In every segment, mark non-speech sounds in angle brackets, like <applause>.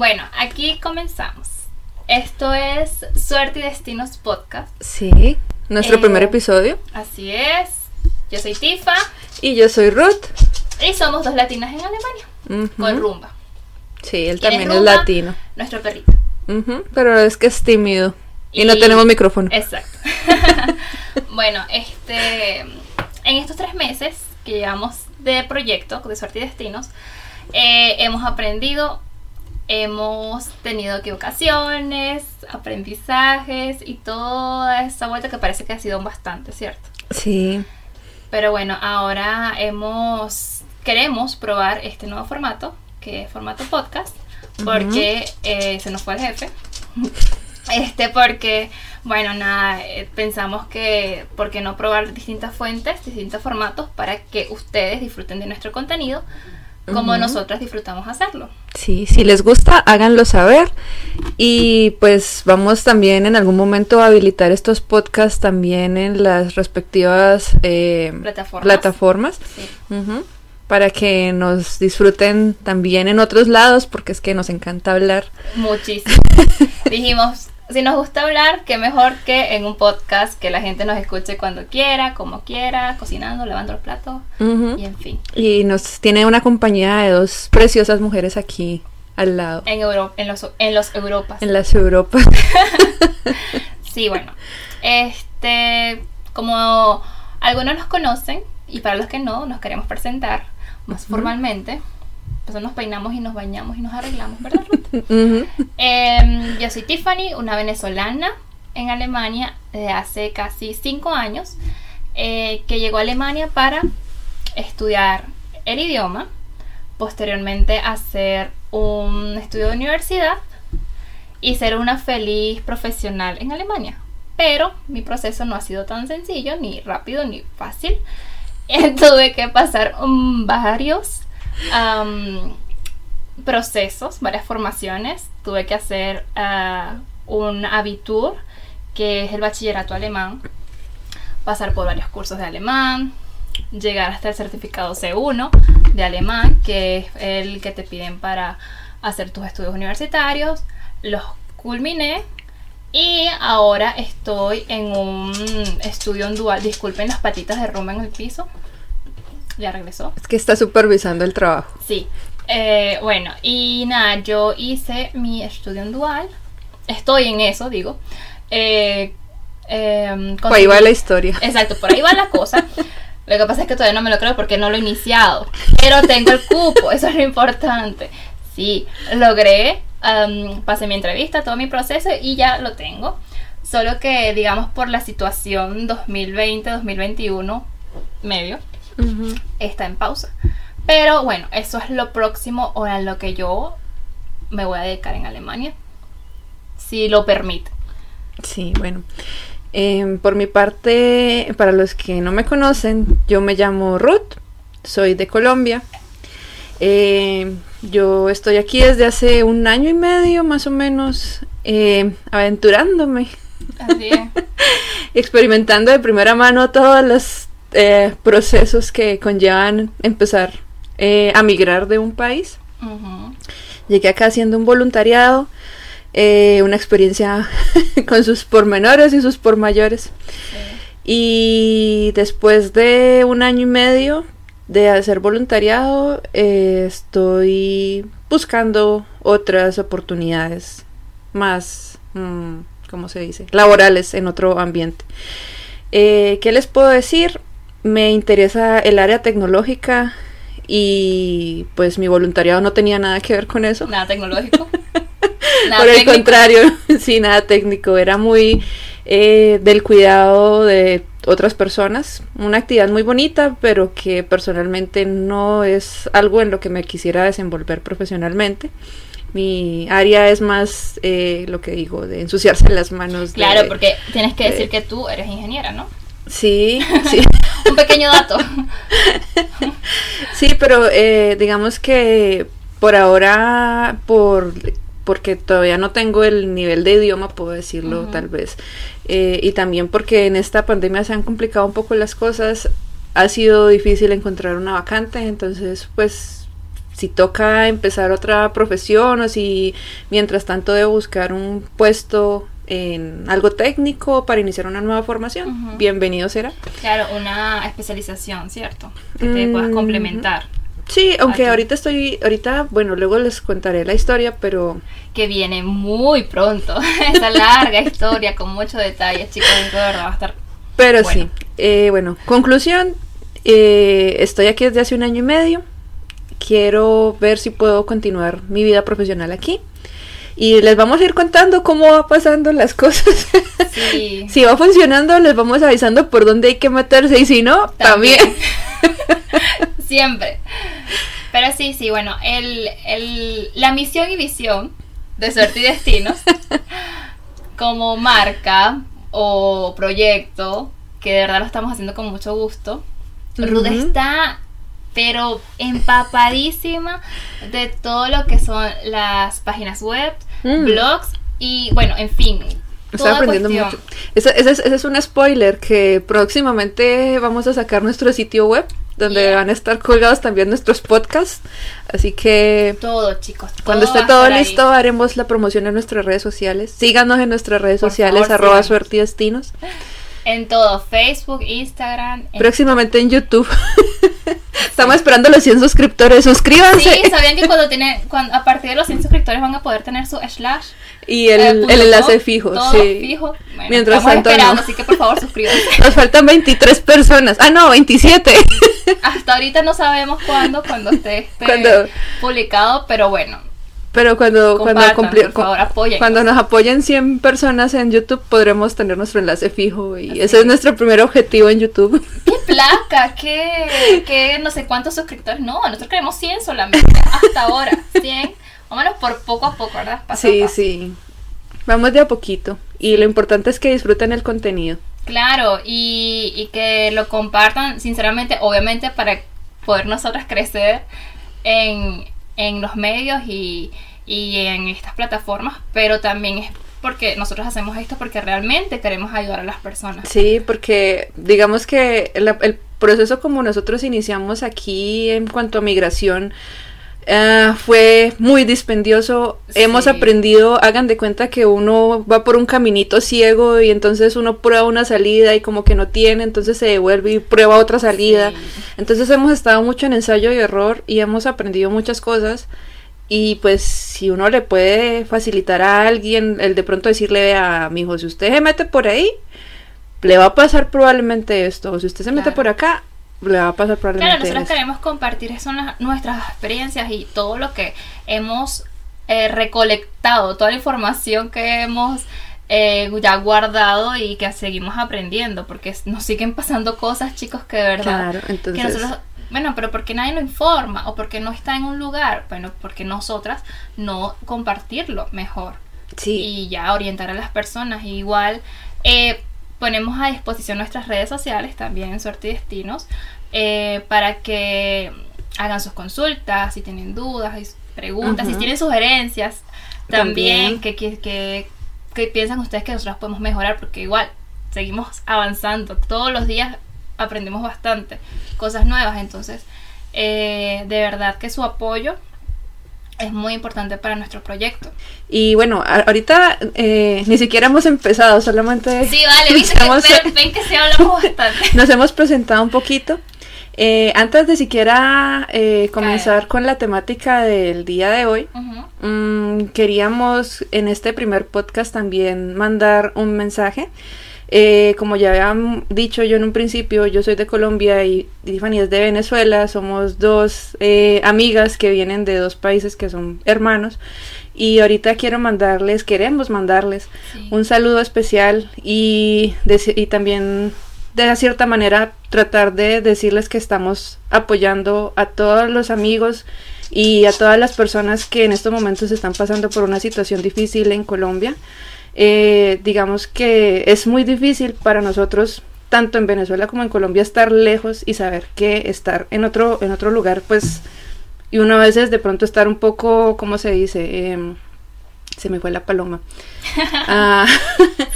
Bueno, aquí comenzamos. Esto es Suerte y Destinos Podcast. Sí, nuestro Eh, primer episodio. Así es. Yo soy Tifa Y yo soy Ruth. y somos dos latinas en Alemania. Con Rumba, Sí, él ¿Quién es también es latino. nuestro perrito. Pero es que es tímido. Y, no tenemos micrófono. Exacto. <laughs> bueno, este, en estos tres meses que llevamos de proyecto de Suerte y Destinos, eh, hemos aprendido, hemos tenido equivocaciones, aprendizajes y toda esa vuelta que parece que ha sido bastante, ¿cierto? Sí. Pero bueno, ahora hemos queremos probar este nuevo formato, que es formato podcast, porque eh, se nos fue el jefe. <laughs> Este, porque, bueno, nada, eh, pensamos que, ¿por qué no probar distintas fuentes, distintos formatos para que ustedes disfruten de nuestro contenido como Ujú. nosotras disfrutamos hacerlo? Sí, si les gusta, háganlo saber. Y pues vamos también en algún momento a habilitar estos podcasts también en las respectivas eh, Plataformas. plataformas, Sí. para que nos disfruten también en otros lados, porque es que nos encanta hablar. Muchísimo. <laughs> Dijimos, si nos gusta hablar, qué mejor que en un podcast que la gente nos escuche cuando quiera, como quiera, cocinando, lavando los platos y en fin. Y nos tiene una compañía de dos preciosas mujeres aquí al lado, En, Euro- en, los, en los Europas. en las Europas. <laughs> Sí, bueno. Este, como algunos nos conocen y para los que no, nos queremos presentar más formalmente. Nos peinamos y nos bañamos y nos arreglamos, ¿verdad? Ruth? <laughs> Em, yo soy Tiffany, una venezolana en Alemania desde hace casi cinco años, eh, que llegó a Alemania para estudiar el idioma, posteriormente hacer un estudio de universidad y ser una feliz profesional en Alemania. Pero mi proceso no ha sido tan sencillo, ni rápido, ni fácil. <laughs> Tuve que pasar varios am, procesos, varias formaciones. Tuve que hacer ah, un Abitur, que es el bachillerato alemán, pasar por varios cursos de alemán, llegar hasta el certificado C1 de alemán, que es el que te piden para hacer tus estudios universitarios. Los culminé y ahora estoy en un estudio en dual. Disculpen las patitas de rumba en el piso. Ya regresó. Es que está supervisando el trabajo. Sí. Eh, bueno, y nada, yo hice mi estudio en dual. Estoy en eso, digo. Eh, em, Pues ahí va la historia. Exacto, por ahí va la cosa. <laughs> Lo que pasa es que todavía no me lo creo porque no lo he iniciado. Pero tengo el cupo, eso es lo importante. Sí, logré, am, pasé mi entrevista, todo mi proceso y ya lo tengo. Solo que, digamos, por la situación 2020-2021 medio, Está en pausa. Pero bueno, eso es lo próximo o a lo que yo me voy a dedicar en Alemania. Si lo permite. Sí, bueno. Em, por mi parte, para los que no me conocen, yo me llamo Ruth, soy de Colombia. Em, yo estoy aquí desde hace un año y medio más o menos, em, aventurándome, Así es. <laughs> experimentando de primera mano todos los eh, procesos que conllevan empezar eh, a migrar de un país. Llegué acá haciendo un voluntariado, eh, una experiencia <laughs> con sus pormenores y sus pormayores. Sí. Y después de un año y medio de hacer voluntariado, estoy buscando otras oportunidades más, mm, ¿cómo se dice? Laborales en otro ambiente. Eh, ¿Qué les puedo decir? Me interesa el área tecnológica y pues mi voluntariado no tenía nada que ver con eso. Nada tecnológico. <laughs> Nada Por el técnico. contrario, <laughs> sí, nada técnico. Era muy eh, del cuidado de otras personas. Una actividad muy bonita, pero que personalmente no es algo en lo que me quisiera desenvolver profesionalmente. Mi área es más eh, lo que digo, de ensuciarse las manos. de- Claro, porque tienes que decir de- que tú eres ingeniera, ¿no? Sí, sí. <laughs> Un pequeño dato. <laughs> Sí, pero eh, digamos que por ahora, por porque todavía no tengo el nivel de idioma, puedo decirlo tal vez, eh, y también porque en esta pandemia se han complicado un poco las cosas, ha sido difícil encontrar una vacante, entonces pues si toca empezar otra profesión o si mientras tanto debo buscar un puesto en algo técnico para iniciar una nueva formación, bienvenido será. Claro, una especialización, ¿cierto? Que te puedas Mm, complementar. Sí, aunque Aquí. ahorita estoy, ahorita, bueno, luego les contaré la historia, pero Que viene muy pronto. <laughs> Esa larga historia con muchos detalles, chicos. De verdad va a estar. Pero Bueno. sí, eh, bueno, conclusión, eh, estoy aquí desde hace un año y medio, quiero ver si puedo continuar mi vida profesional aquí y les vamos a ir contando cómo va pasando las cosas. Sí. <laughs> si va funcionando, les vamos avisando por dónde hay que meterse y si no, también. <laughs> Siempre. Pero sí, sí, bueno, el, el, la misión y visión de Suerte y Destinos <laughs> como marca o proyecto, que de verdad lo estamos haciendo con mucho gusto, Ujú. está pero empapadísima de todo lo que son las páginas web, Mm. blogs y bueno, en fin. Estoy aprendiendo cuestión. mucho. Ese, ese es, ese es un spoiler que próximamente vamos a sacar nuestro sitio web donde Yeah. van a estar colgados también nuestros podcasts. Así que Todo, chicos. Cuando esté todo ahí. listo, haremos la promoción en nuestras redes sociales. Síganos en nuestras redes Por sociales, favor, arroba síganos. suerte y destinos. <laughs> En todo, Facebook, Instagram. en- Próximamente en YouTube. <laughs> Estamos esperando los 100 suscriptores. Suscríbanse. Sí, sabían que cuando <laughs> tienen, cuando, a partir de los 100 suscriptores van a poder tener su slash. y el, eh, el enlace fijo. todo sí. fijo. Bueno, Mientras estamos tanto, esperando, no. así que por favor suscríbanse. <laughs> Nos faltan 23 personas. Ah, no, 27. Hasta ahorita no sabemos cuándo, cuando esté este Cuando- publicado, pero bueno, Pero cuando, cuando, compartan, favor, apoyen. cuando nos apoyen 100 personas en YouTube, podremos tener nuestro enlace fijo. Y Así ese es es. nuestro primer objetivo en YouTube. <laughs> ¡Qué placa! ¿Qué, qué no sé cuántos suscriptores? No, nosotros queremos 100 solamente, hasta ahora. 100. Vámonos por poco a poco, ¿verdad? Paso sí, paso. sí. Vamos de a poquito. Y lo importante es que disfruten el contenido. Claro, y, y que lo compartan, sinceramente, obviamente, para poder nosotras crecer en, en los medios y, y en estas plataformas, pero también es porque nosotros hacemos esto porque realmente queremos ayudar a las personas. Sí, porque digamos que la- el proceso como nosotros iniciamos aquí en cuanto a migración eh, fue muy dispendioso. Sí. Hemos aprendido, hagan de cuenta que uno va por un caminito ciego y entonces uno prueba una salida y como que no tiene, entonces se devuelve y prueba otra salida. Sí. Entonces hemos estado mucho en ensayo y error y hemos aprendido muchas cosas. Y pues si uno le puede facilitar a alguien el de pronto decirle a mi hijo, si usted se mete por ahí, le va a pasar probablemente esto. O si usted se mete por acá, le va a pasar Claro, probablemente nosotros esto. queremos compartir son las- nuestras experiencias y todo lo que hemos eh, recolectado, toda la información que hemos eh, ya guardado y que seguimos aprendiendo, porque nos siguen pasando cosas, chicos, que de verdad Claro, entonces... que nosotros, bueno, pero porque nadie lo informa o porque no está en un lugar, bueno, porque nosotras no compartirlo mejor sí, y ya orientar a las personas. Y igual eh, ponemos a disposición nuestras redes sociales también, Suerte y Destinos, eh, para que hagan sus consultas, si tienen dudas, preguntas, si tienen sugerencias, también, También. que, que, que, que piensan ustedes que nosotros podemos mejorar, porque igual seguimos avanzando, todos los días aprendemos bastante, cosas nuevas, entonces eh, de verdad que su apoyo es muy importante para nuestro proyecto. Y bueno, ahorita eh, ni siquiera hemos empezado, solamente Sí, vale, viste que, <laughs> estamos- ven, <laughs> ven que sí hablamos bastante. <laughs> nos hemos presentado un poquito. Eh, antes de siquiera eh, comenzar con la temática del día de hoy. Mm, queríamos en este primer podcast también mandar un mensaje. Eh, como ya habían dicho yo en un principio, yo soy de Colombia y Tiffany es de Venezuela. Somos dos eh, amigas que vienen de dos países que son hermanos. Y ahorita quiero mandarles, queremos mandarles Sí. un saludo especial y, y también de cierta manera tratar de decirles que estamos apoyando a todos los amigos y a todas las personas que en estos momentos están pasando por una situación difícil en Colombia. Eh, digamos que es muy difícil para nosotros tanto en Venezuela como en Colombia estar lejos y saber que estar en otro en otro lugar pues y uno a veces de pronto estar un poco cómo se dice Em, se me fue la paloma. <laughs> Ah,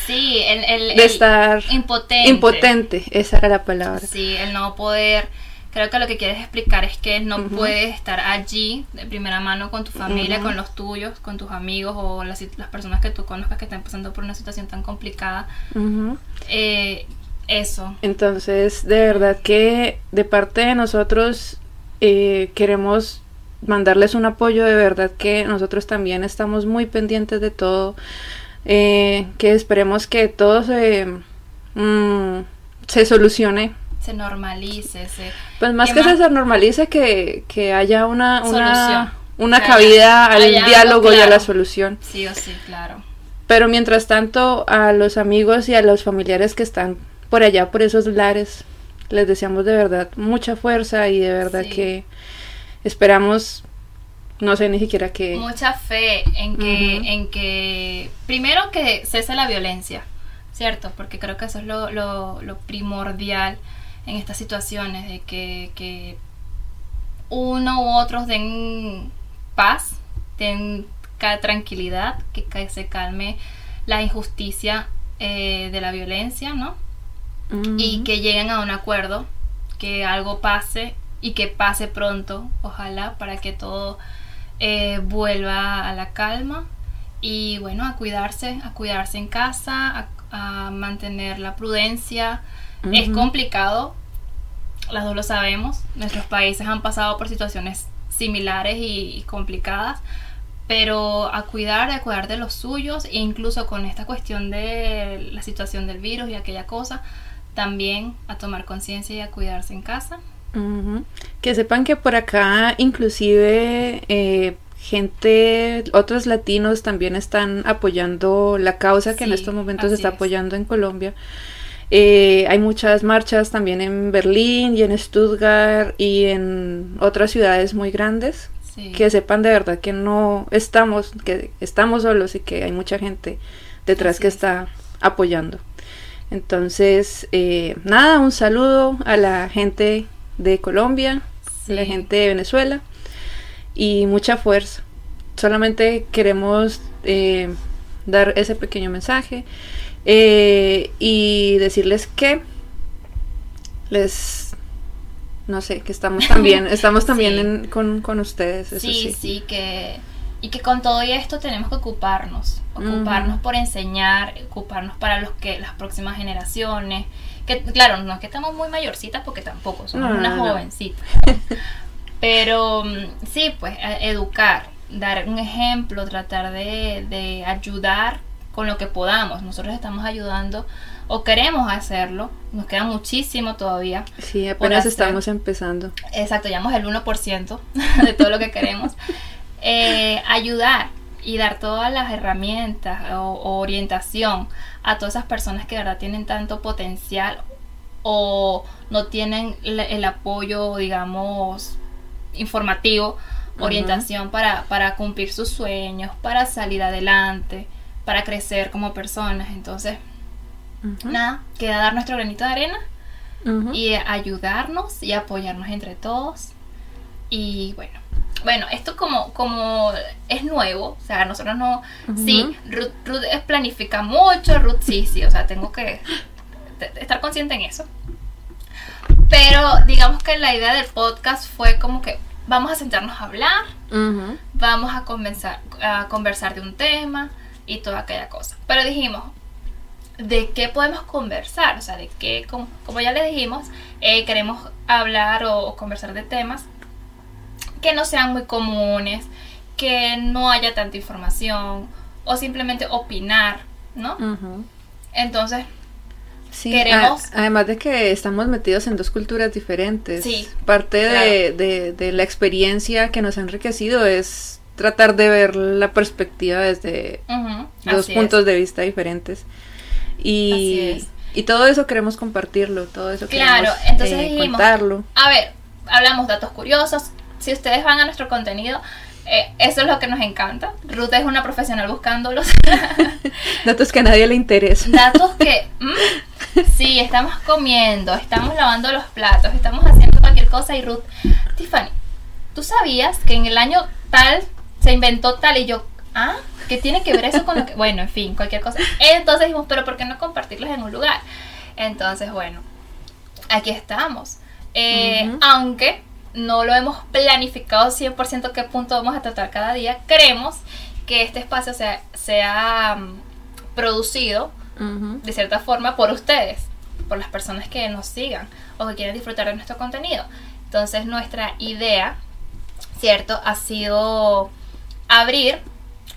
Sí, el, el, de el estar impotente. impotente esa era la palabra. Sí, el no poder Creo que lo que quieres explicar es que no puedes estar allí de primera mano con tu familia, con los tuyos, con tus amigos o las, personas que tú conozcas que están pasando por una situación tan complicada. Eh, eso. Entonces, de verdad que de parte de nosotros eh, queremos mandarles un apoyo, de verdad que nosotros también estamos muy pendientes de todo, eh, que esperemos que todo se, mm, se solucione. Se normalice, se... Pues más ¿Qué que más? se normalice, que, que haya una, una, una Que cabida haya- al haya diálogo y a la claro. solución. Sí o sí, claro. Pero mientras tanto, a los amigos y a los familiares que están por allá, por esos lares, les deseamos de verdad mucha fuerza y de verdad Sí. que esperamos, no sé ni siquiera que... mucha fe en que, en que, primero que cese la violencia, ¿cierto? Porque creo que eso es lo, lo- lo primordial en estas situaciones, de que, que uno u otros den paz, den tranquilidad, que, que se calme la injusticia eh, de la violencia, ¿no? y que lleguen a un acuerdo, que algo pase y que pase pronto, ojalá, para que todo eh, vuelva a la calma y bueno, a cuidarse, a cuidarse en casa, a, a mantener la prudencia. Es Ujú. complicado, las dos lo sabemos, nuestros países han pasado por situaciones similares y, y complicadas, pero a cuidar, a cuidar de los suyos, e incluso con esta cuestión de la situación del virus y aquella cosa, también a tomar conciencia y a cuidarse en casa. Ujú. Que sepan que por acá inclusive eh, gente, otros latinos también están apoyando la causa que en Sí, estos momentos se está es. apoyando en Colombia. Eh, hay muchas marchas también en Berlín y en Stuttgart y en otras ciudades muy grandes. Sí. Que sepan de verdad que no estamos, que estamos solos y que hay mucha gente detrás que es. está apoyando. Entonces, eh, nada, un saludo a la gente de Colombia, a la gente de Venezuela y mucha fuerza. Solamente queremos eh, dar ese pequeño mensaje eh, y decirles que les, no sé, que estamos también, <laughs> estamos también Sí. en- con, con ustedes, eso sí, sí. sí, que y que con todo esto tenemos que ocuparnos, ocuparnos por enseñar, ocuparnos para los que las próximas generaciones, que claro, no es que estamos muy mayorcitas porque tampoco somos No, unas no, no. jovencitas. <laughs> Pero mm, sí, pues a- educar, dar un ejemplo, tratar de, de ayudar con lo que podamos. Nosotros estamos ayudando o queremos hacerlo, nos queda muchísimo todavía. Sí, apenas estamos empezando. Exacto, llevamos el 1% <laughs> de todo lo que queremos. Eh, ayudar y dar todas las herramientas o, o orientación a todas esas personas que de verdad tienen tanto potencial o no tienen el apoyo, digamos, informativo, orientación para, para cumplir sus sueños, para salir adelante, para crecer como personas. Entonces, nada, queda dar nuestro granito de arena y ayudarnos y apoyarnos entre todos. Y bueno, bueno, esto como, como es nuevo, o sea, nosotros no, sí, Ruth, Ruth planifica mucho, Ruth sí, sí, o sea, tengo que estar consciente en eso. Pero digamos que la idea del podcast fue como que vamos a sentarnos a hablar, vamos a conversar, a conversar de un tema y toda aquella cosa. Pero dijimos, ¿de qué podemos conversar? O sea, de qué, como, como ya les dijimos, eh, queremos hablar o, o conversar de temas que no sean muy comunes, que no haya tanta información o simplemente opinar, ¿no? Entonces, Sí, Queremos- a- además de que estamos metidos en dos culturas diferentes. Sí, Parte de, de- de la experiencia que nos ha enriquecido es tratar de ver la perspectiva desde ujú, dos así puntos es. de vista diferentes. Y, Así es. y todo eso queremos compartirlo, todo eso Claro, queremos entonces eh, dijimos- contarlo. A ver, hablamos datos curiosos. Si ustedes van a nuestro contenido, eh, eso es lo que nos encanta. Ruth es una profesional buscándolos. <laughs> Datos que a nadie le interesan. datos que, <laughs> mm, sí, estamos comiendo, estamos lavando los platos, estamos haciendo cualquier cosa y Ruth, Tiffany, ¿tú sabías que en el año tal se inventó tal y yo, ah, ¿qué tiene que ver eso con lo que, bueno, en fin, cualquier cosa? Entonces dijimos, pero ¿por qué no compartirlos en un lugar? Entonces, bueno, aquí estamos. Eh. Aunque no lo hemos planificado 100% qué punto vamos a tratar cada día, creemos que este espacio sea, sea mm, producido de cierta forma por ustedes, por las personas que nos sigan o que quieren disfrutar de nuestro contenido. Entonces nuestra idea, ¿cierto? Ha sido abrir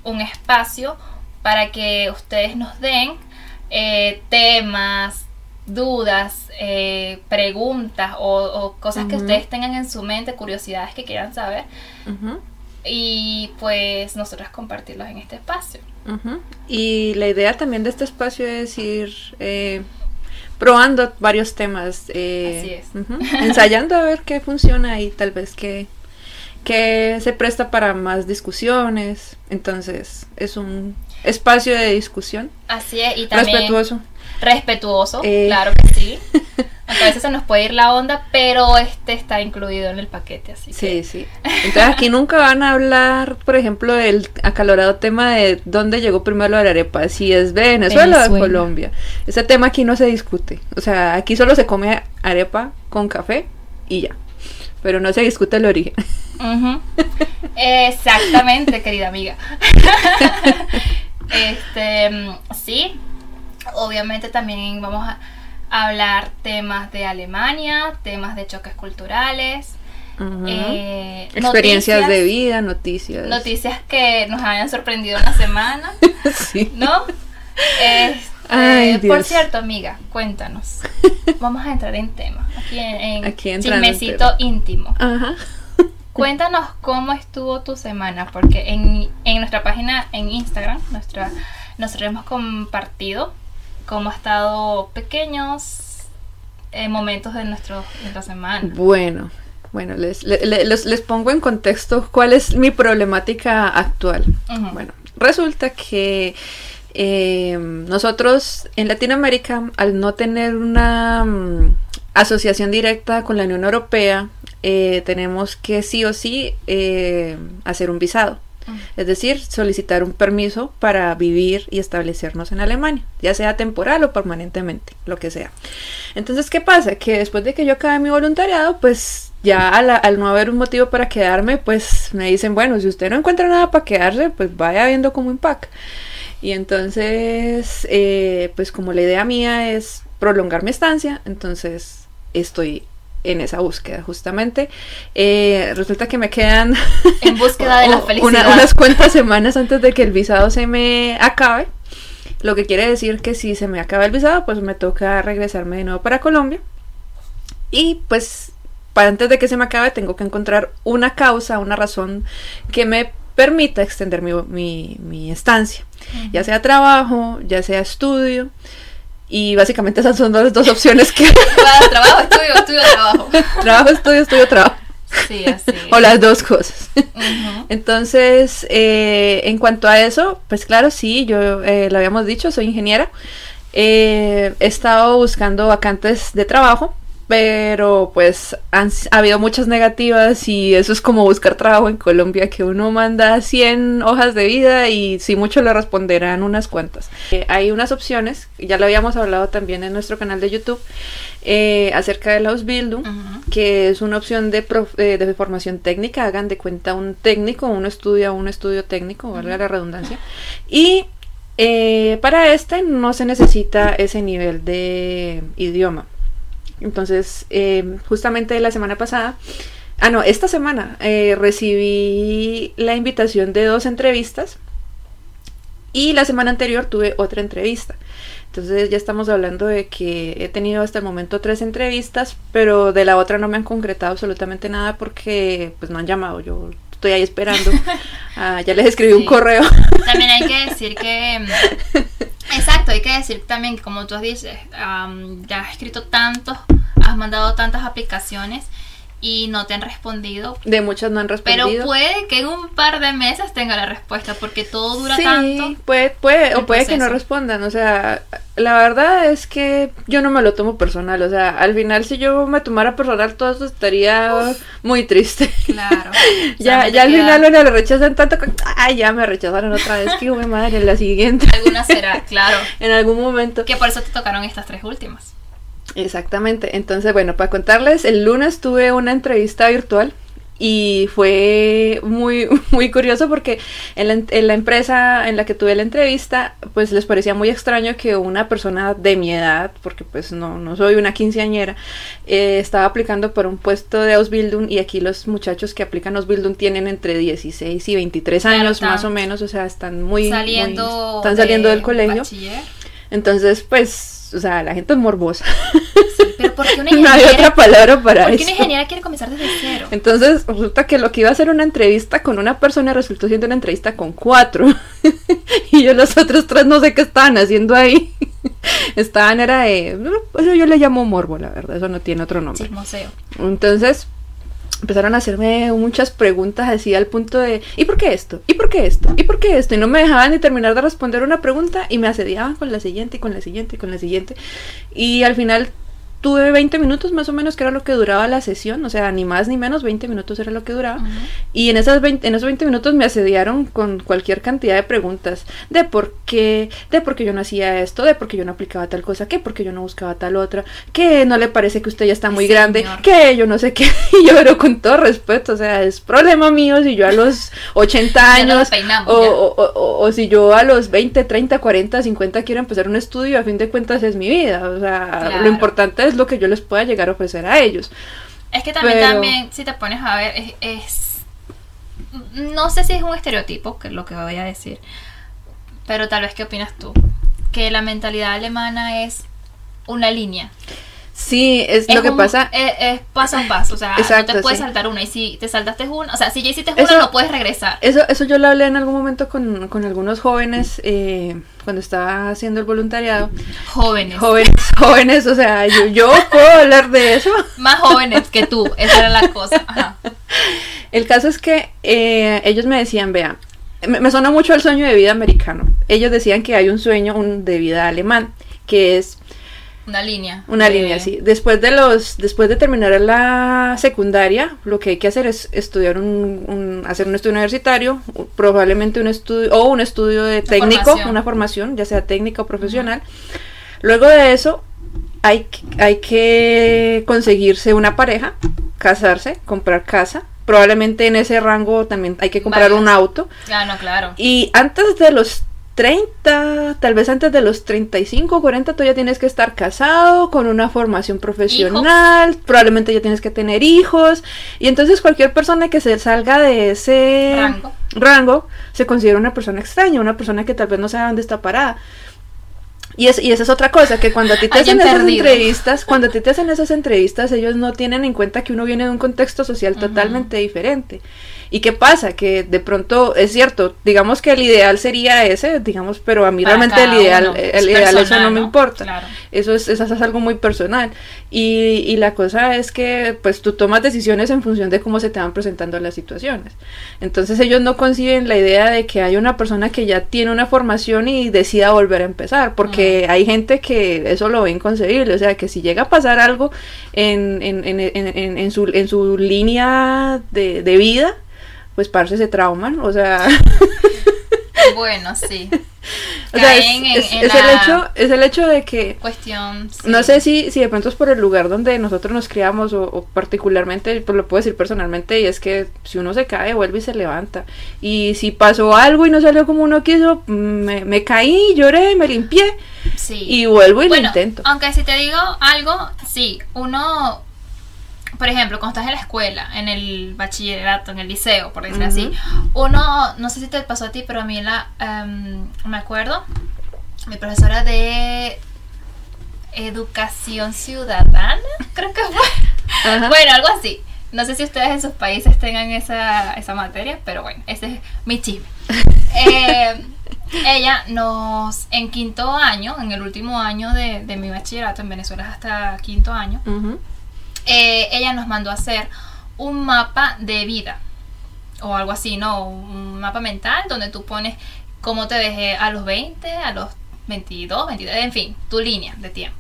un espacio para que ustedes nos den eh, temas, dudas, eh, preguntas o, o cosas que ustedes tengan en su mente, curiosidades que quieran saber y pues nosotras compartirlos en este espacio. Y la idea también de este espacio es ir eh, probando varios temas. Así es. Ensayando a ver qué funciona y tal vez qué, qué se presta para más discusiones. Entonces, es un espacio de discusión Así es, y también respetuoso. respetuoso, Eh. claro que sí. <laughs> Aunque a veces se nos puede ir la onda, pero este está incluido en el paquete, así Sí, que sí. Entonces aquí nunca van a hablar, por ejemplo, del acalorado tema de dónde llegó primero la arepa, si es Venezuela, o de Venezuela. Colombia. Ese tema aquí no se discute. O sea, aquí solo se come arepa con café y ya. Pero no se discute el origen. <laughs> Exactamente, querida amiga. <laughs> este, sí, obviamente también vamos a hablar temas de Alemania, temas de choques culturales, eh, Experiencias noticias- de vida, noticias. noticias que nos hayan sorprendido en la semana, <laughs> sí. ¿no? Este, Ay, por cierto, amiga, cuéntanos. <laughs> Vamos a entrar en tema, aquí en, en Aquí en chismecito íntimo. Ajá. <laughs> Cuéntanos cómo estuvo tu semana, porque en, en nuestra página en Instagram, nuestra, nosotros hemos compartido cómo ha estado pequeños eh, momentos de nuestro, nuestra semana. Bueno, bueno, les, le- le- les, les pongo en contexto cuál es mi problemática actual. Bueno, resulta que eh, nosotros en Latinoamérica, al no tener una mm, asociación directa con la Unión Europea, eh, tenemos que sí o sí eh, hacer un visado. Es decir, solicitar un permiso para vivir y establecernos en Alemania, ya sea temporal o permanentemente, lo que sea. Entonces, ¿qué pasa? Que después de que yo acabé mi voluntariado, pues ya al, al no haber un motivo para quedarme, pues me dicen, bueno, si usted no encuentra nada para quedarse, pues vaya viendo cómo empaca. Y entonces, eh, pues como la idea mía es prolongar mi estancia, entonces estoy en esa búsqueda justamente. Eh, resulta que me quedan <laughs> En búsqueda de la <laughs> felicidad. una- unas cuantas semanas antes de que el visado se me acabe. Lo que quiere decir que si se me acaba el visado, pues me toca regresarme de nuevo para Colombia. Y pues para antes de que se me acabe tengo que encontrar una causa, una razón que me permita extender mi, mi- mi estancia. Ya sea trabajo, ya sea estudio. Y básicamente esas son las dos opciones que... <laughs> Trabajo, estudio, estudio, trabajo. <laughs> trabajo, estudio, estudio, trabajo. Sí, así. O las dos cosas. Entonces, eh, en cuanto a eso, pues claro, sí, yo eh, lo habíamos dicho, soy ingeniera. Eh, he estado buscando vacantes de trabajo, pero pues han ha habido muchas negativas y eso es como buscar trabajo en Colombia, que uno manda 100 hojas de vida y si mucho le responderán unas cuantas. Eh, hay unas opciones, ya lo habíamos hablado también en nuestro canal de YouTube, eh, acerca de la Ausbildung Ujú. que es una opción de, prof- eh, de formación técnica, hagan de cuenta un técnico, uno estudia un estudio técnico, valga la redundancia, y eh, para este no se necesita ese nivel de idioma. Entonces, eh, justamente la semana pasada, ah no, esta semana eh, recibí la invitación de dos entrevistas y la semana anterior tuve otra entrevista. Entonces ya estamos hablando de que he tenido hasta el momento tres entrevistas, pero de la otra no me han concretado absolutamente nada porque pues no han llamado. Yo estoy ahí esperando. <laughs> Ah, ya les escribí un correo. También hay que decir que. <laughs> Exacto, hay que decir también que, como tú dices, am, ya has escrito tantos, has mandado tantas aplicaciones y no te han respondido. De muchas no han Pero respondido. puede que en un par de meses tenga la respuesta, porque todo dura sí, tanto. puede, puede, o puede que no respondan. O sea, la verdad es que yo no me lo tomo personal. O sea, al final si yo me tomara personal todo esto estaría muy triste. Claro. <laughs> ya, ya al final uno lo rechazan tanto que, ay, ya me rechazaron otra vez. Mi madre, la siguiente. Alguna será, claro. <laughs> en algún momento. Que por eso te tocaron estas tres últimas. Exactamente. Entonces, bueno, para contarles, el lunes tuve una entrevista virtual y fue muy, <laughs> muy curioso porque en la, en la, empresa en la que tuve la entrevista, pues les parecía muy extraño que una persona de mi edad, porque pues no, no soy una quinceañera, eh, estaba aplicando por un puesto de Ausbildung y aquí los muchachos que aplican Ausbildung tienen entre 16 y 23 años más o menos, o sea, están muy... Saliendo están saliendo del colegio. bachiller. Entonces, pues, o sea, la gente es morbosa. Sí, pero ¿por qué una <laughs> no hay ingeniera, otra palabra para ¿por qué eso. una ingeniera quiere comenzar desde cero? Entonces resulta que lo que iba a ser una entrevista con una persona resultó siendo una entrevista con cuatro. <laughs> y yo los otros tres no sé qué estaban haciendo ahí. <laughs> estaban, era de... Eso yo le llamo morbo, la verdad, eso no tiene otro nombre. Chismoseo. Entonces empezaron a hacerme muchas preguntas así al punto de ¿y por qué esto? ¿y por qué esto? ¿y por qué esto? Y no me dejaban ni terminar de responder una pregunta y me asediaban con la siguiente y con la siguiente y con la siguiente. Y al final tuve 20 minutos más o menos que era lo que duraba la sesión, o sea, ni más ni menos, 20 minutos era lo que duraba. Ujú. Y en, esas 20, en esos 20 minutos me asediaron con cualquier cantidad de preguntas. De por qué, de por qué yo no hacía esto, de por qué yo no aplicaba tal cosa, que por qué yo no buscaba tal otra, que no le parece que usted ya está muy Señor. grande, que yo no sé qué. <laughs> Y yo, pero con todo respeto, o sea, es problema mío si yo a los 80 Ya nos años peinamos, o, o- o- o si yo a los 20, 30, 40, 50 quiero empezar un estudio, a fin de cuentas es mi vida. O sea, Claro. lo importante es lo que yo les pueda llegar a ofrecer a ellos. Es que también, Pero- también, si te pones a ver, es, es- No sé si es un estereotipo, que es lo que voy a decir. Pero tal vez, ¿qué opinas tú? Que la mentalidad alemana es una línea. Sí, es, Es lo que un- pasa. Es, es paso a paso. O sea, Exacto, no te puedes sí. saltar una. Y si te saltaste una. O sea, si ya hiciste una, Eso- no puedes regresar. Eso, eso yo lo hablé en algún momento con, con algunos jóvenes eh, cuando estaba haciendo el voluntariado. Jóvenes. Jóvenes, <laughs> jóvenes, o sea, yo, yo puedo hablar de eso. Más jóvenes que tú. Esa era la cosa. Ajá. <laughs> El caso es que eh, ellos me decían, vea, me, me sonó mucho el sueño de vida americano. Ellos decían que hay un sueño un, de vida alemán, que es Una línea. Una de- línea así. Después de los, después de terminar la secundaria, lo que hay que hacer es estudiar un, un- hacer un estudio universitario, probablemente un estudio o un estudio de técnico, formación. una formación, ya sea técnica o profesional. Luego de eso, hay, que- hay que conseguirse una pareja, casarse, comprar casa. Probablemente en ese rango también hay que comprar un auto. Ah, no, claro. Y antes de los 30, tal vez antes de los 35 o 40, tú ya tienes que estar casado, con una formación profesional, probablemente ya tienes que tener hijos. Y entonces cualquier persona que se salga de ese Rango. rango se considera una persona extraña, una persona que tal vez no sabe dónde está parada. Y, es, y esa es otra cosa, que cuando a ti te <laughs> hacen esas perdido. entrevistas, cuando a ti te hacen esas entrevistas, ellos no tienen en cuenta que uno viene de un contexto social totalmente diferente. ¿Y qué pasa? Que de pronto, es cierto, digamos que el ideal sería ese, digamos, pero a mí Para realmente el ideal, uno. el Es ideal eso no me importa. Claro. Eso es, eso es algo muy personal. Y, y la cosa es que pues tú tomas decisiones en función de cómo se te van presentando las situaciones. Entonces ellos no conciben la idea de que hay una persona que ya tiene una formación y decida volver a empezar, porque hay gente que eso lo ve inconcebible, o sea que si llega a pasar algo en, en, en, en, en- en su, en su línea de, de vida, pues parce se trauman, o sea... Bueno, sí. <laughs> O sea, es, Caen en- es- en es el hecho, es el hecho de que Cuestión. sí. no sé si, si de pronto es por el lugar donde nosotros nos criamos o, o particularmente, pues lo puedo decir personalmente, y es que si uno se cae, vuelve y se levanta. Y si pasó algo y no salió como uno quiso, me, me caí, lloré, me limpié Sí. y vuelvo y bueno, lo intento. Aunque si te digo algo, sí, uno, por ejemplo, cuando estás en la escuela, en el bachillerato, en el liceo, por decir así, uno, no sé si te pasó a ti, pero a mí la, em, me acuerdo, mi profesora de educación ciudadana, creo que fue. Bueno, algo así. No sé si ustedes en sus países tengan esa, esa materia, pero bueno, ese es mi chisme. <laughs> Eh, ella nos, en quinto año, en el último año de, de mi bachillerato en Venezuela es hasta quinto año. Eh, ella nos mandó a hacer un mapa de vida o algo así, ¿no? Un mapa mental donde tú pones cómo te dejé a los 20, a los 22, 23, en fin, tu línea de tiempo.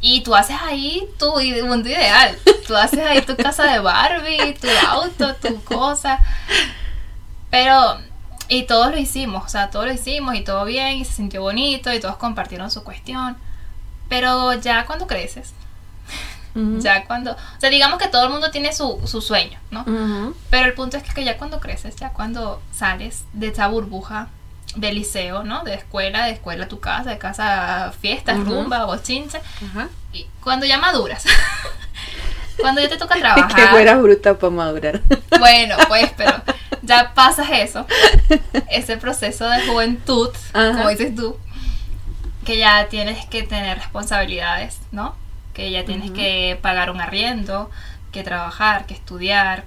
Y tú haces ahí tu mundo ideal. Tú haces ahí tu casa de Barbie, tu auto, tu cosa. Pero, y todos lo hicimos, o sea, todos lo hicimos y todo bien, y se sintió bonito, y todos compartieron su cuestión. Pero ya cuando creces, Ya cuando, o sea, digamos que todo el mundo tiene su, su sueño, ¿no? Pero el punto es que ya cuando creces, ya cuando sales de esa burbuja de liceo, ¿no? De escuela, de escuela a tu casa, de casa a fiestas, Ujú. rumba, bochinche, y cuando ya maduras, <laughs> cuando ya te toca <laughs> Que trabajar, fuera bruta para madurar. <laughs> bueno, pues, pero ya pasas eso, ese proceso de juventud, Ajá. como dices tú, que ya tienes que tener responsabilidades, ¿no? Que ya tienes que pagar un arriendo, que trabajar, que estudiar,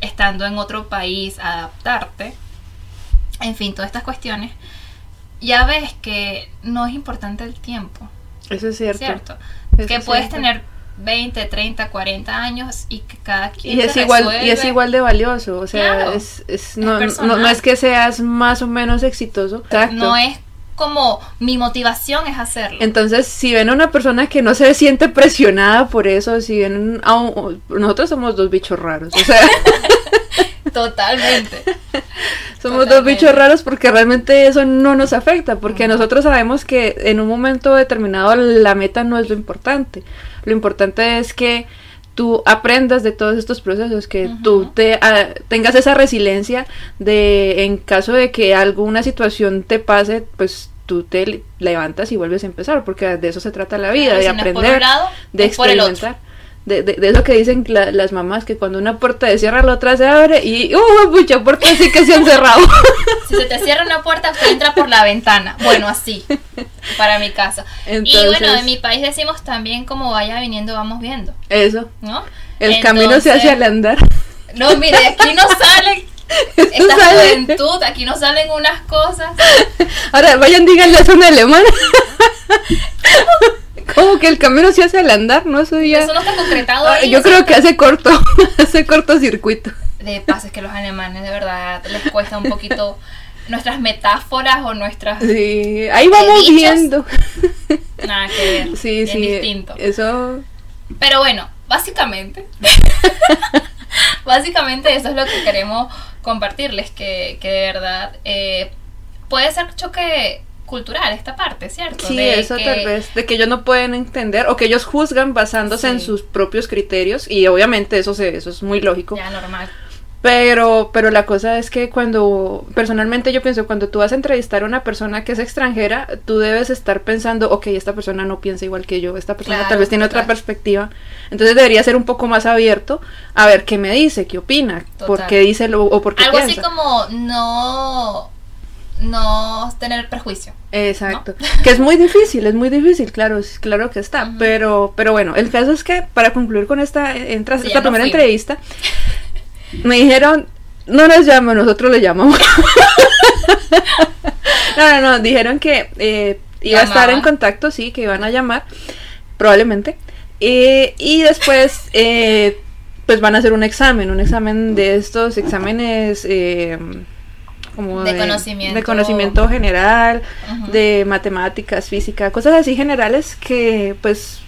estando en otro país, adaptarte, en fin, todas estas cuestiones. Ya ves que no es importante el tiempo, Eso es cierto. ¿cierto? Eso que es puedes cierto. tener 20, 30, 40 años y que cada quien Y es igual, y es igual de valioso, o sea, Claro. es, es- Es no, no, personal. no es que seas más o menos exitoso. Exacto. No es como mi motivación es hacerlo. Entonces, si ven a una persona que no se siente presionada por eso, si ven a un- nosotros somos dos bichos raros, o sea, <laughs> Totalmente. <laughs> somos dos bichos raros porque realmente eso no nos afecta, porque nosotros sabemos que en un momento determinado la meta no es lo importante. Lo importante es que tú aprendas de todos estos procesos, que tú te ah, tengas esa resiliencia de en caso de que alguna situación te pase, pues tú te le- levantas y vuelves a empezar, porque de eso se trata la vida, Claro, de si aprender, lado, de experimentar. De, de, de eso que dicen la- las mamás, que cuando una puerta se cierra, la otra se abre y, ¡uh, mucha puerta sí que se han cerrado! <laughs> Si se te cierra una puerta, usted entra por la ventana. Bueno, así, para mi caso. y bueno, en mi país decimos también como vaya viniendo, vamos viendo, Eso, ¿no? el camino se hace al andar. No, mire, aquí no salen <laughs> esta sale. juventud, aquí no salen unas cosas. Ahora, vayan, díganle eso en alemán. <laughs> <laughs> Como que el camino se hace al andar, ¿no? Eso ya... Eso no está concretado Ah, ahí. Yo o sea, creo que hace corto, <laughs> hace cortocircuito. De paso es que los alemanes de verdad les cuesta un poquito nuestras metáforas o nuestras... Sí, ahí vamos viendo. Nada que ver. <laughs> Sí, bien sí, distinto. eso... Pero bueno, básicamente, básicamente eso es lo que queremos compartirles, que, que de verdad eh, puede ser choque cultural esta parte, ¿cierto? Sí, De eso que- tal vez, de que ellos no pueden entender o que ellos juzgan basándose en sus propios criterios y obviamente eso se, eso es muy lógico. Ya normal. Pero, pero la cosa es que cuando, personalmente yo pienso, cuando tú vas a entrevistar a una persona que es extranjera, tú debes estar pensando, ok, esta persona no piensa igual que yo, esta persona Claro, tal vez tiene otra perspectiva, entonces debería ser un poco más abierto a ver qué me dice, qué opina, por Total. qué dice lo, o por qué Algo piensa. así como no, no tener prejuicio. Exacto. Que es muy difícil, es muy difícil, claro, claro que está. Pero, pero bueno, el caso es que para concluir con esta, entra- Sí, esta primera entrevista, me dijeron, no nos llaman, nosotros le llamamos. <laughs> no, no, no, dijeron que eh, iba a estar en contacto, sí, que iban a llamar, probablemente. Eh, y después, eh, pues van a hacer un examen, un examen de estos exámenes... como De conocimiento. de conocimiento general, de matemáticas, física, cosas así generales que pues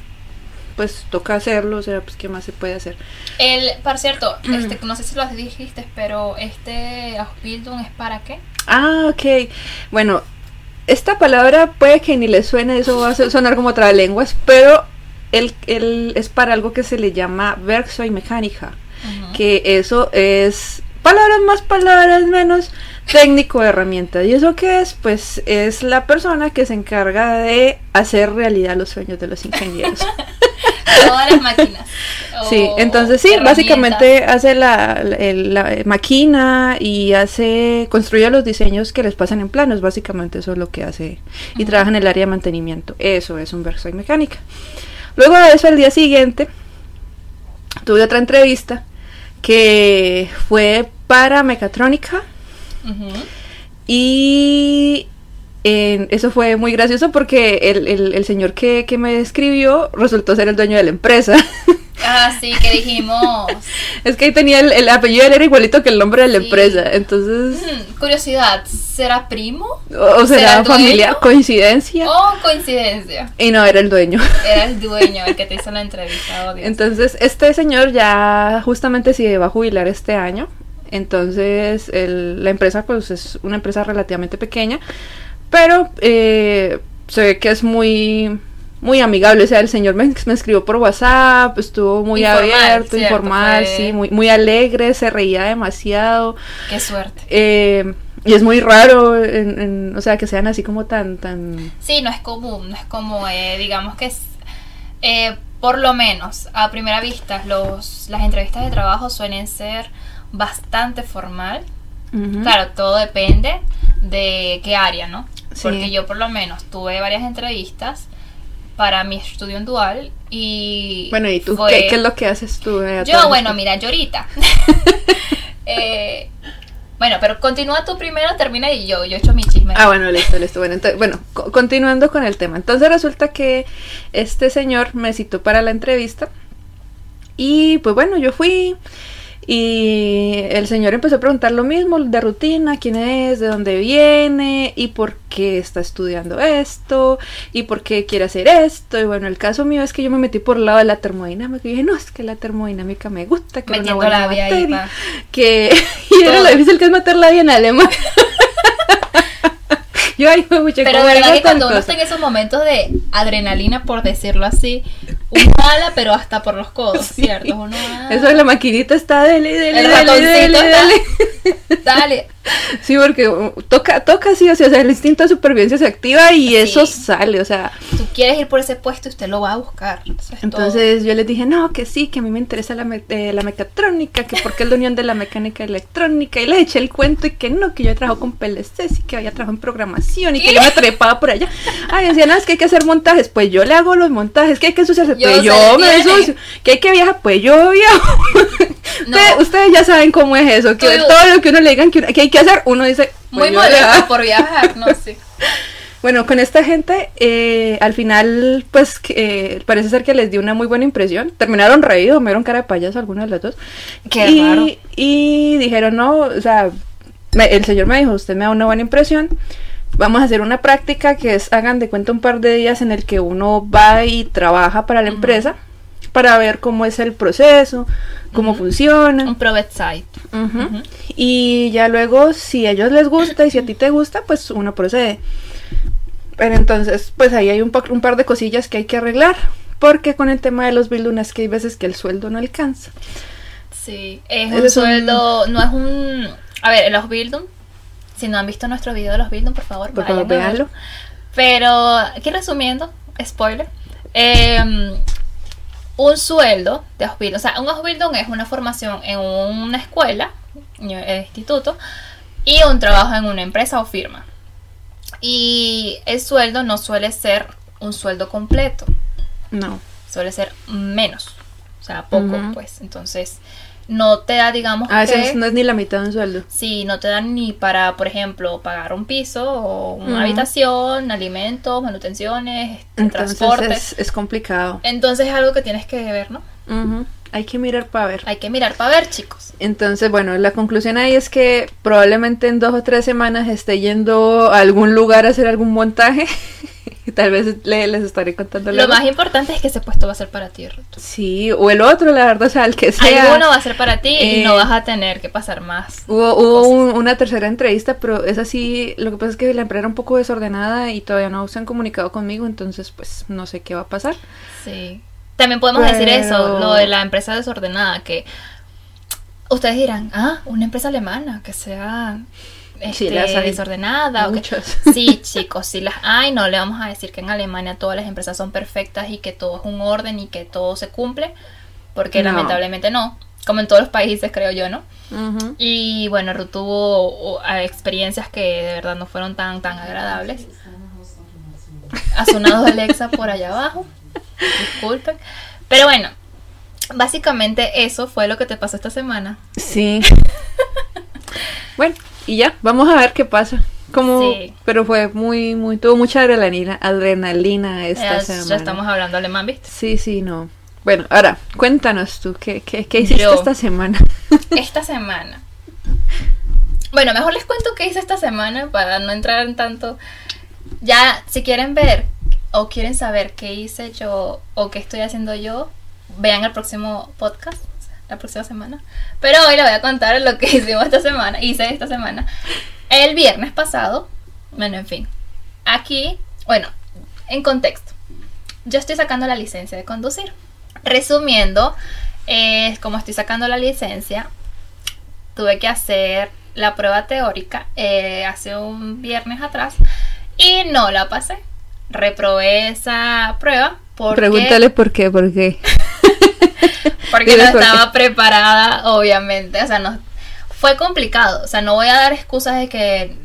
pues toca hacerlo, o sea, pues qué más se puede hacer. El, por cierto, <clears throat> este, no sé si lo dijiste, pero este Ausbildung es para qué? Ah, ok. Bueno, esta palabra puede que ni le suene, eso va a sonar como lenguas, pero el, el- es para algo que se le llama Werkzeugmechaniker, Ujú. que eso es palabras más, palabras menos, técnico de herramientas. ¿Y eso qué es? Pues es la persona que se encarga de hacer realidad los sueños de los ingenieros. <laughs> Todas las máquinas. <laughs> Sí, entonces sí, básicamente hace la, la- máquina y hace, construye los diseños que les pasan en planos, básicamente eso es lo que hace y trabaja en el área de mantenimiento, eso es un Versailles mecánica. Luego de eso, al día siguiente, tuve otra entrevista que fue para mecatrónica y eso fue muy gracioso porque el, el- el señor que, que me escribió resultó ser el dueño de la empresa. <laughs> Ah, sí, que dijimos. <laughs> Es que ahí tenía el, el apellido, él era igualito que el nombre de la Sí. empresa. Entonces, curiosidad, ¿será primo? o, o ¿Será familiar, coincidencia. ¿O coincidencia? Y no, era el dueño. Era el <laughs> dueño el que te hizo la entrevista, oh. Entonces, este señor ya justamente se va a jubilar este año. Entonces, el- la empresa, pues, es una empresa relativamente pequeña. Pero eh, se ve que es muy muy amigable, o sea, el señor me, me escribió por WhatsApp, estuvo muy Informal, abierto, cierto, informal, fue- sí, muy, muy alegre, se reía demasiado. Qué suerte. eh, y es muy raro, en- en- o sea, que sean así como tan, tan... Sí, no es común, no es como, eh, digamos que es, eh, por lo menos a primera vista, los, las entrevistas de trabajo suelen ser bastante formal. Claro, todo depende de qué área, ¿no? Sí. Porque yo por lo menos tuve varias entrevistas para mi estudio en dual y... Bueno, ¿y tú fue- ¿qué, qué es lo que haces tú? eh, Yo, bueno, mira, yo ahorita. <laughs> <laughs> Eh, bueno, pero continúa tú primero, termina y yo, yo echo mi chisme. Ah, bueno, listo, listo. Bueno, entonces, bueno, co- continuando con el tema. Entonces resulta que este señor me citó para la entrevista y pues bueno, yo fui y el señor empezó a preguntar lo mismo de rutina, quién es, de dónde viene y por qué está estudiando esto y por qué quiere hacer esto. Y bueno, el caso mío es que yo me metí por el lado de la termodinámica y dije, no, es que la termodinámica me gusta, que era una Metiendo buena la ahí, materia, pa. que <laughs> y era lo difícil que es meter la vía en alemán. <laughs> Yo ahí me mucha Pero verdad que cuando uno está en esos momentos de adrenalina, por decirlo así, uno ala, pero hasta por los codos, Sí. ¿cierto? Uno ah, Eso la maquinita está dele, dele, El dele, ratoncito dele, está- dele. Dale. Sí, porque uh, toca, toca sí, o sea, el instinto de supervivencia se activa y Sí. eso sale, o sea, Tú quieres ir por ese puesto y usted lo va a buscar. Eso es entonces yo les dije, no, que sí, que a mí me interesa la, me- eh, la mecatrónica, que porque es la unión de la mecánica electrónica, y les eché el cuento y que no, que yo trabajo con PLCs y que había trabajado en programación y que yo me trepaba por allá. Ay, decían, no, es que hay que hacer montajes, pues yo le hago los montajes, que hay que ensuciarse, pues yo me ensucio, que hay que viajar, pues yo viajo. <laughs> No. Ustedes, ustedes ya saben cómo es eso, que Tú- todo lo que uno le digan que, uno- que hay que hacer, uno dice, Muy molesto por viajar, no sé. <laughs> Bueno, con esta gente, eh, al final, pues que, eh, parece ser que les dio una muy buena impresión. Terminaron reídos, me dieron cara de payaso algunos de los dos. Qué y, raro. y dijeron, no, o sea, me- el señor me dijo, usted me da una buena impresión. Vamos a hacer una práctica que es, hagan de cuenta un par de días en el que uno va y trabaja para la empresa para ver cómo es el proceso, cómo funciona. Un Provet site. Y ya luego, si a ellos les gusta y si a ti te gusta, pues uno procede. Pero entonces, pues ahí hay un, pa- un par de cosillas que hay que arreglar. Porque con el tema de los bildunas, que hay veces que el sueldo no alcanza. Sí, es Ese un sueldo, no es un... A ver, en los Bildung, si no han visto nuestro video de los Bildung, por favor, Por vayan favor, a verlo. véanlo. Pero, aquí resumiendo, spoiler, eh, un sueldo de Ausbildung, o sea, un Ausbildung es una formación en una escuela, en instituto, y un trabajo en una empresa o firma. Y el sueldo no suele ser un sueldo completo, No. suele ser menos, o sea, poco, pues. Entonces, no te da, digamos, A veces que- no es ni la mitad de un sueldo. Sí, no te dan ni para, por ejemplo, pagar un piso o una habitación, alimentos, manutenciones, este, Entonces transportes. es, es complicado. Entonces es algo que tienes que ver, ¿no? Hay que mirar para ver. Hay que mirar para ver, chicos. Entonces, bueno, la conclusión ahí es que probablemente en dos o tres semanas esté yendo a algún lugar a hacer algún montaje. <laughs> y tal vez le- les estaré contando Lo más importante es que ese puesto va a ser para ti, Ruth. Sí, o el otro, la verdad, o sea, el que sea. Alguno va a ser para ti y Eh, no vas a tener que pasar más. Hubo, hubo cosas. un- una tercera entrevista, pero es así, lo que pasa es que la empresa era un poco desordenada y todavía no se han comunicado conmigo, entonces pues no sé qué va a pasar. Sí. También podemos decir eso, lo de la empresa desordenada, que ustedes dirán, ah, una empresa alemana que sea Sí, este, las hay. desordenada. o que- Muchas. Sí, <laughs> chicos, sí las hay. No le vamos a decir que en Alemania todas las empresas son perfectas y que todo es un orden y que todo se cumple, porque No. lamentablemente no. Como en todos los países, creo yo, ¿no? Y bueno, Ruth tuvo experiencias que de verdad no fueron tan, tan agradables. Ha sonado Alexa por allá abajo. Disculpen. Pero bueno, básicamente eso fue lo que te pasó esta semana. Sí. <laughs> bueno, y ya, vamos a ver qué pasa. Como, Sí. pero fue muy, muy, tuvo mucha adrenalina, adrenalina esta Ya, semana. ya estamos hablando alemán, ¿viste? Sí, sí, no. Bueno, ahora, cuéntanos tú, ¿qué, qué, qué hiciste Yo. esta semana? <laughs> Esta semana. Bueno, mejor les cuento qué hice esta semana para no entrar en tanto. Ya, si quieren ver o quieren saber qué hice yo o qué estoy haciendo yo, vean el próximo podcast, la próxima semana. Pero hoy les voy a contar lo que <laughs> hicimos esta semana, hice esta semana. El viernes pasado, bueno, en fin. Aquí, bueno, en contexto. yo estoy sacando la licencia de conducir. Resumiendo, eh, como estoy sacando la licencia, tuve que hacer la prueba teórica eh, hace un viernes atrás y no la pasé. Reprobé esa prueba porque... Pregúntale por qué, por qué. <laughs> <laughs> porque no estaba preparada, obviamente. O sea, no, fue complicado. O sea, no voy a dar excusas de que...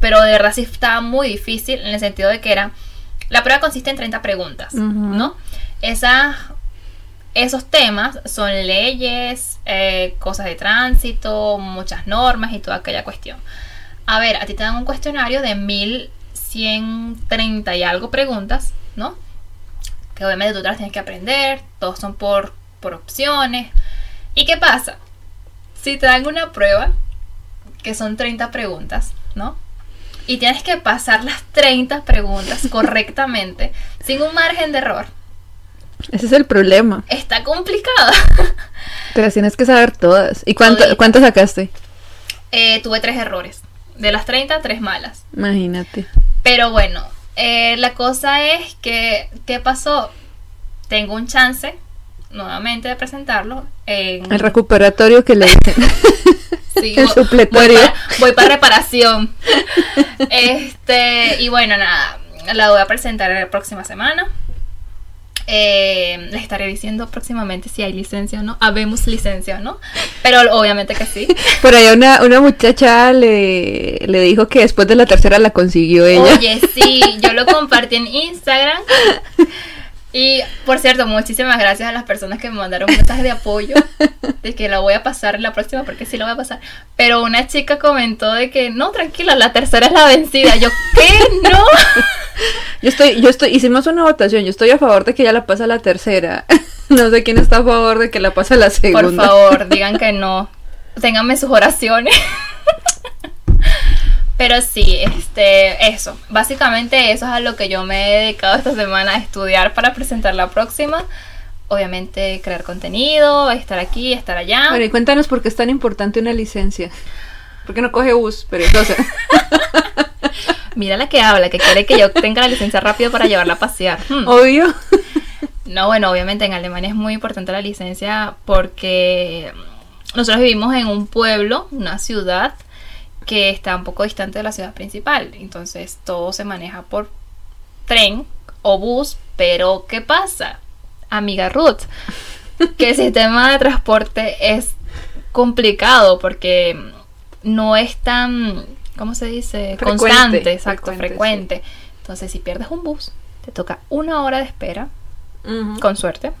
Pero de verdad sí estaba muy difícil en el sentido de que era... La prueba consiste en 30 preguntas, ¿no? Esas esos temas son leyes, eh, cosas de tránsito, muchas normas y toda aquella cuestión. A ver, a ti te dan un cuestionario de 1130 y algo preguntas, ¿no? Que obviamente tú te las tienes que aprender, todos son por, por opciones. ¿Y qué pasa? Si te dan una prueba, que son 30 preguntas, ¿no? Y tienes que pasar las 30 preguntas <laughs> correctamente, sin un margen de error ese es el problema. Está complicada. <laughs> Te las tienes que saber todas. ¿Y cuánto, cuántas sacaste? Eh, tuve tres errores. De las 30, tres malas. Imagínate. Pero bueno, eh, la cosa es que, ¿qué pasó? Tengo un chance nuevamente de presentarlo. En... El recuperatorio que le <laughs> dicen. sí, el supletorio. Voy para, reparación. <laughs> este, y bueno, nada, la voy a presentar la próxima semana. Eh, les estaré diciendo próximamente si hay licencia o no. Habemos licencia o no. Pero obviamente que sí. <laughs> Por ahí una, una muchacha le, le dijo que después de la tercera la consiguió ella. Oye, sí, <laughs> yo lo compartí en Instagram. Y por cierto, muchísimas gracias a las personas que me mandaron mensajes de apoyo, de que la voy a pasar la próxima, porque sí la voy a pasar. Pero una chica comentó de que no, tranquila, la tercera es la vencida. Yo, ¿qué? No. <laughs> <laughs> Yo estoy, yo estoy, hicimos una votación, yo estoy a favor de que ya la pasa la tercera. <laughs> No sé quién está a favor de que la pase la segunda. Por favor, <laughs> digan que no. Ténganme sus oraciones. Pero sí, este, eso. Básicamente eso es a lo que yo me he dedicado esta semana a estudiar para presentar la próxima. Obviamente crear contenido, estar aquí, estar allá. Bueno, y cuéntanos por qué es tan importante una licencia. ¿Por qué no coge bus? Perezosa. Mira la que habla, que quiere que yo tenga la licencia rápido para llevarla a pasear. Hmm. Obvio. No, bueno, obviamente en Alemania es muy importante la licencia porque nosotros vivimos en un pueblo, una ciudad que está un poco distante de la ciudad principal. Entonces todo se maneja por tren o bus, pero ¿qué pasa? Amiga Ruth, que el sistema de transporte es complicado porque no es tan, ¿cómo se dice? Constante, exacto, frecuente. Entonces si pierdes un bus, te toca una hora de espera, con suerte,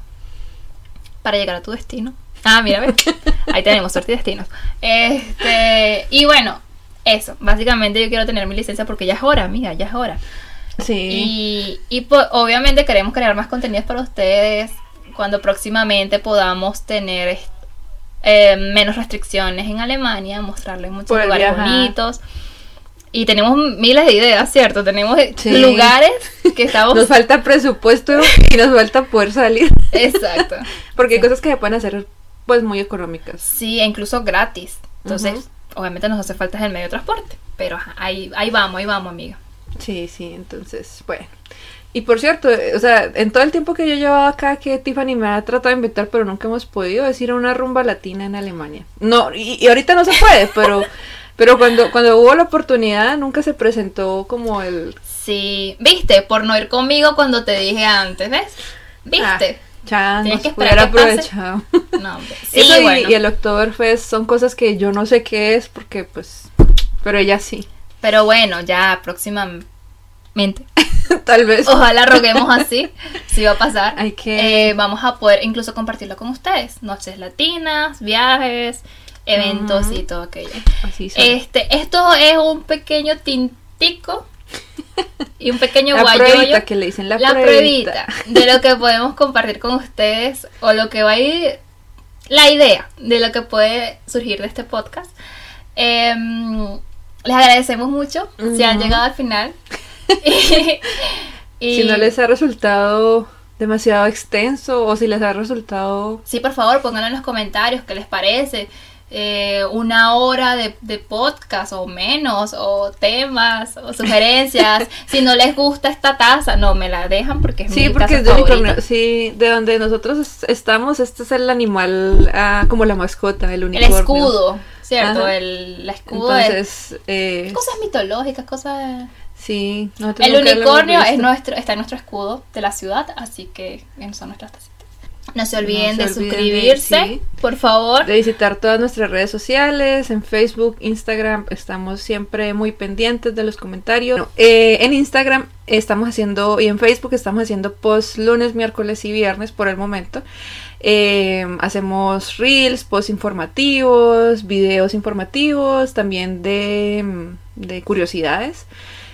para llegar a tu destino. Ah, mira, <laughs> ahí tenemos suerte y destinos. Este, y bueno, eso, básicamente yo quiero tener mi licencia porque ya es hora, amiga, ya es hora. Sí. Y, pues, obviamente queremos crear más contenidos para ustedes cuando próximamente podamos tener eh, menos restricciones en Alemania, mostrarles muchos lugares bonitos. Y tenemos miles de ideas, ¿cierto? Tenemos lugares que <laughs> estamos... nos falta presupuesto y nos falta poder salir. Exacto. <laughs> Porque hay cosas que se pueden hacer pues muy económicas. Sí, e incluso gratis. Entonces, obviamente nos hace falta el medio de transporte, pero ahí, ahí vamos, ahí vamos, amiga. Sí, sí, entonces, bueno. Y por cierto, eh, o sea, en todo el tiempo que yo llevaba acá, que Tiffany me ha tratado de invitar, pero nunca hemos podido decir una rumba latina en Alemania. No, y, ahorita no se puede, pero, <laughs> pero cuando, cuando hubo la oportunidad, nunca se presentó como el... Sí, viste, por no ir conmigo cuando te dije antes, ¿ves? ¿Viste? Ah, ya, Tienes que esperar aprovechado. <laughs> No, hombre. <laughs> Sí, Eso y, y, el Oktoberfest son cosas que yo no sé qué es porque pues pero ella sí. Pero bueno, ya próximamente. <laughs> Tal vez. Ojalá roguemos así. si va a pasar. Hay que... Eh, vamos a poder incluso compartirlo con ustedes. Noches latinas, viajes, eventos y todo aquello. Así este, esto es un pequeño tintico <laughs> y un pequeño la que le dicen la, pruebita. de lo que podemos compartir con ustedes o lo que va a ir la idea de lo que puede surgir de este podcast. Em, les agradecemos mucho si han llegado al final. <laughs> <laughs> Y, si no les ha resultado demasiado extenso o si les ha resultado sí por favor pónganlo en los comentarios qué les parece eh, una hora de, de, podcast o menos, o temas, o sugerencias. <laughs> si no les gusta esta taza, no, me la dejan porque es sí, mi porque taza es de. Sí, de donde nosotros es- estamos, este es el animal, ah, como la mascota, el El unicornio. escudo, ¿cierto? Ajá. El, la escudo es Entonces, eh, cosas mitológicas, cosas... sí. El unicornio es nuestro, está en nuestro escudo de la ciudad, así que son nuestras tacitas. No se olviden No de se olviden de- suscribirse, sí. por favor. de visitar todas nuestras redes sociales, en Facebook, Instagram, estamos siempre muy pendientes de los comentarios. Eh, en Instagram estamos haciendo, y en Facebook estamos haciendo post lunes, miércoles y viernes por el momento. Eh, hacemos reels, post informativos, videos informativos, también de, de curiosidades.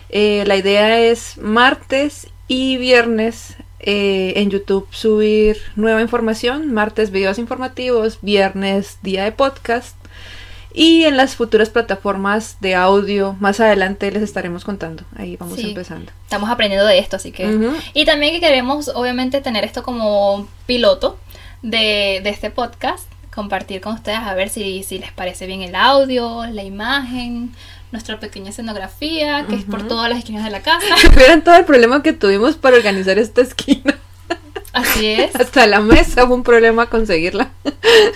Eh, la idea es martes y viernes eh, en YouTube subir nueva información, martes videos informativos, viernes día de podcast y en las futuras plataformas de audio más adelante les estaremos contando. Ahí vamos Sí. empezando. Estamos aprendiendo de esto, así que... Y también que queremos, obviamente, tener esto como piloto de, de este podcast, compartir con ustedes a ver si, si les parece bien el audio, la imagen, nuestra pequeña escenografía, que es por todas las esquinas de la casa. <laughs> Vieron todo el problema que tuvimos para organizar esta esquina. Así <laughs> es. Hasta la mesa fue un problema conseguirla.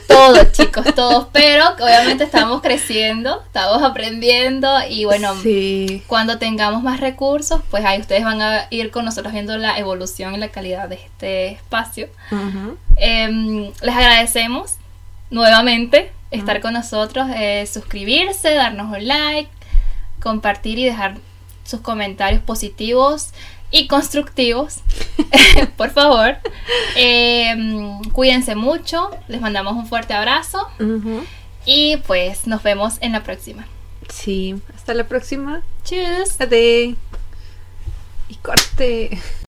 Todos, chicos, <laughs> todos. Pero obviamente estamos creciendo, estamos aprendiendo y bueno, Sí. cuando tengamos más recursos, pues ahí ustedes van a ir con nosotros viendo la evolución y la calidad de este espacio. Em, les agradecemos nuevamente estar con nosotros, eh, suscribirse, darnos un like, compartir y dejar sus comentarios positivos y constructivos, <laughs> por favor. Em, cuídense mucho, les mandamos un fuerte abrazo y pues nos vemos en la próxima. Sí. Hasta la próxima. Tschüss. Ade. Y corte.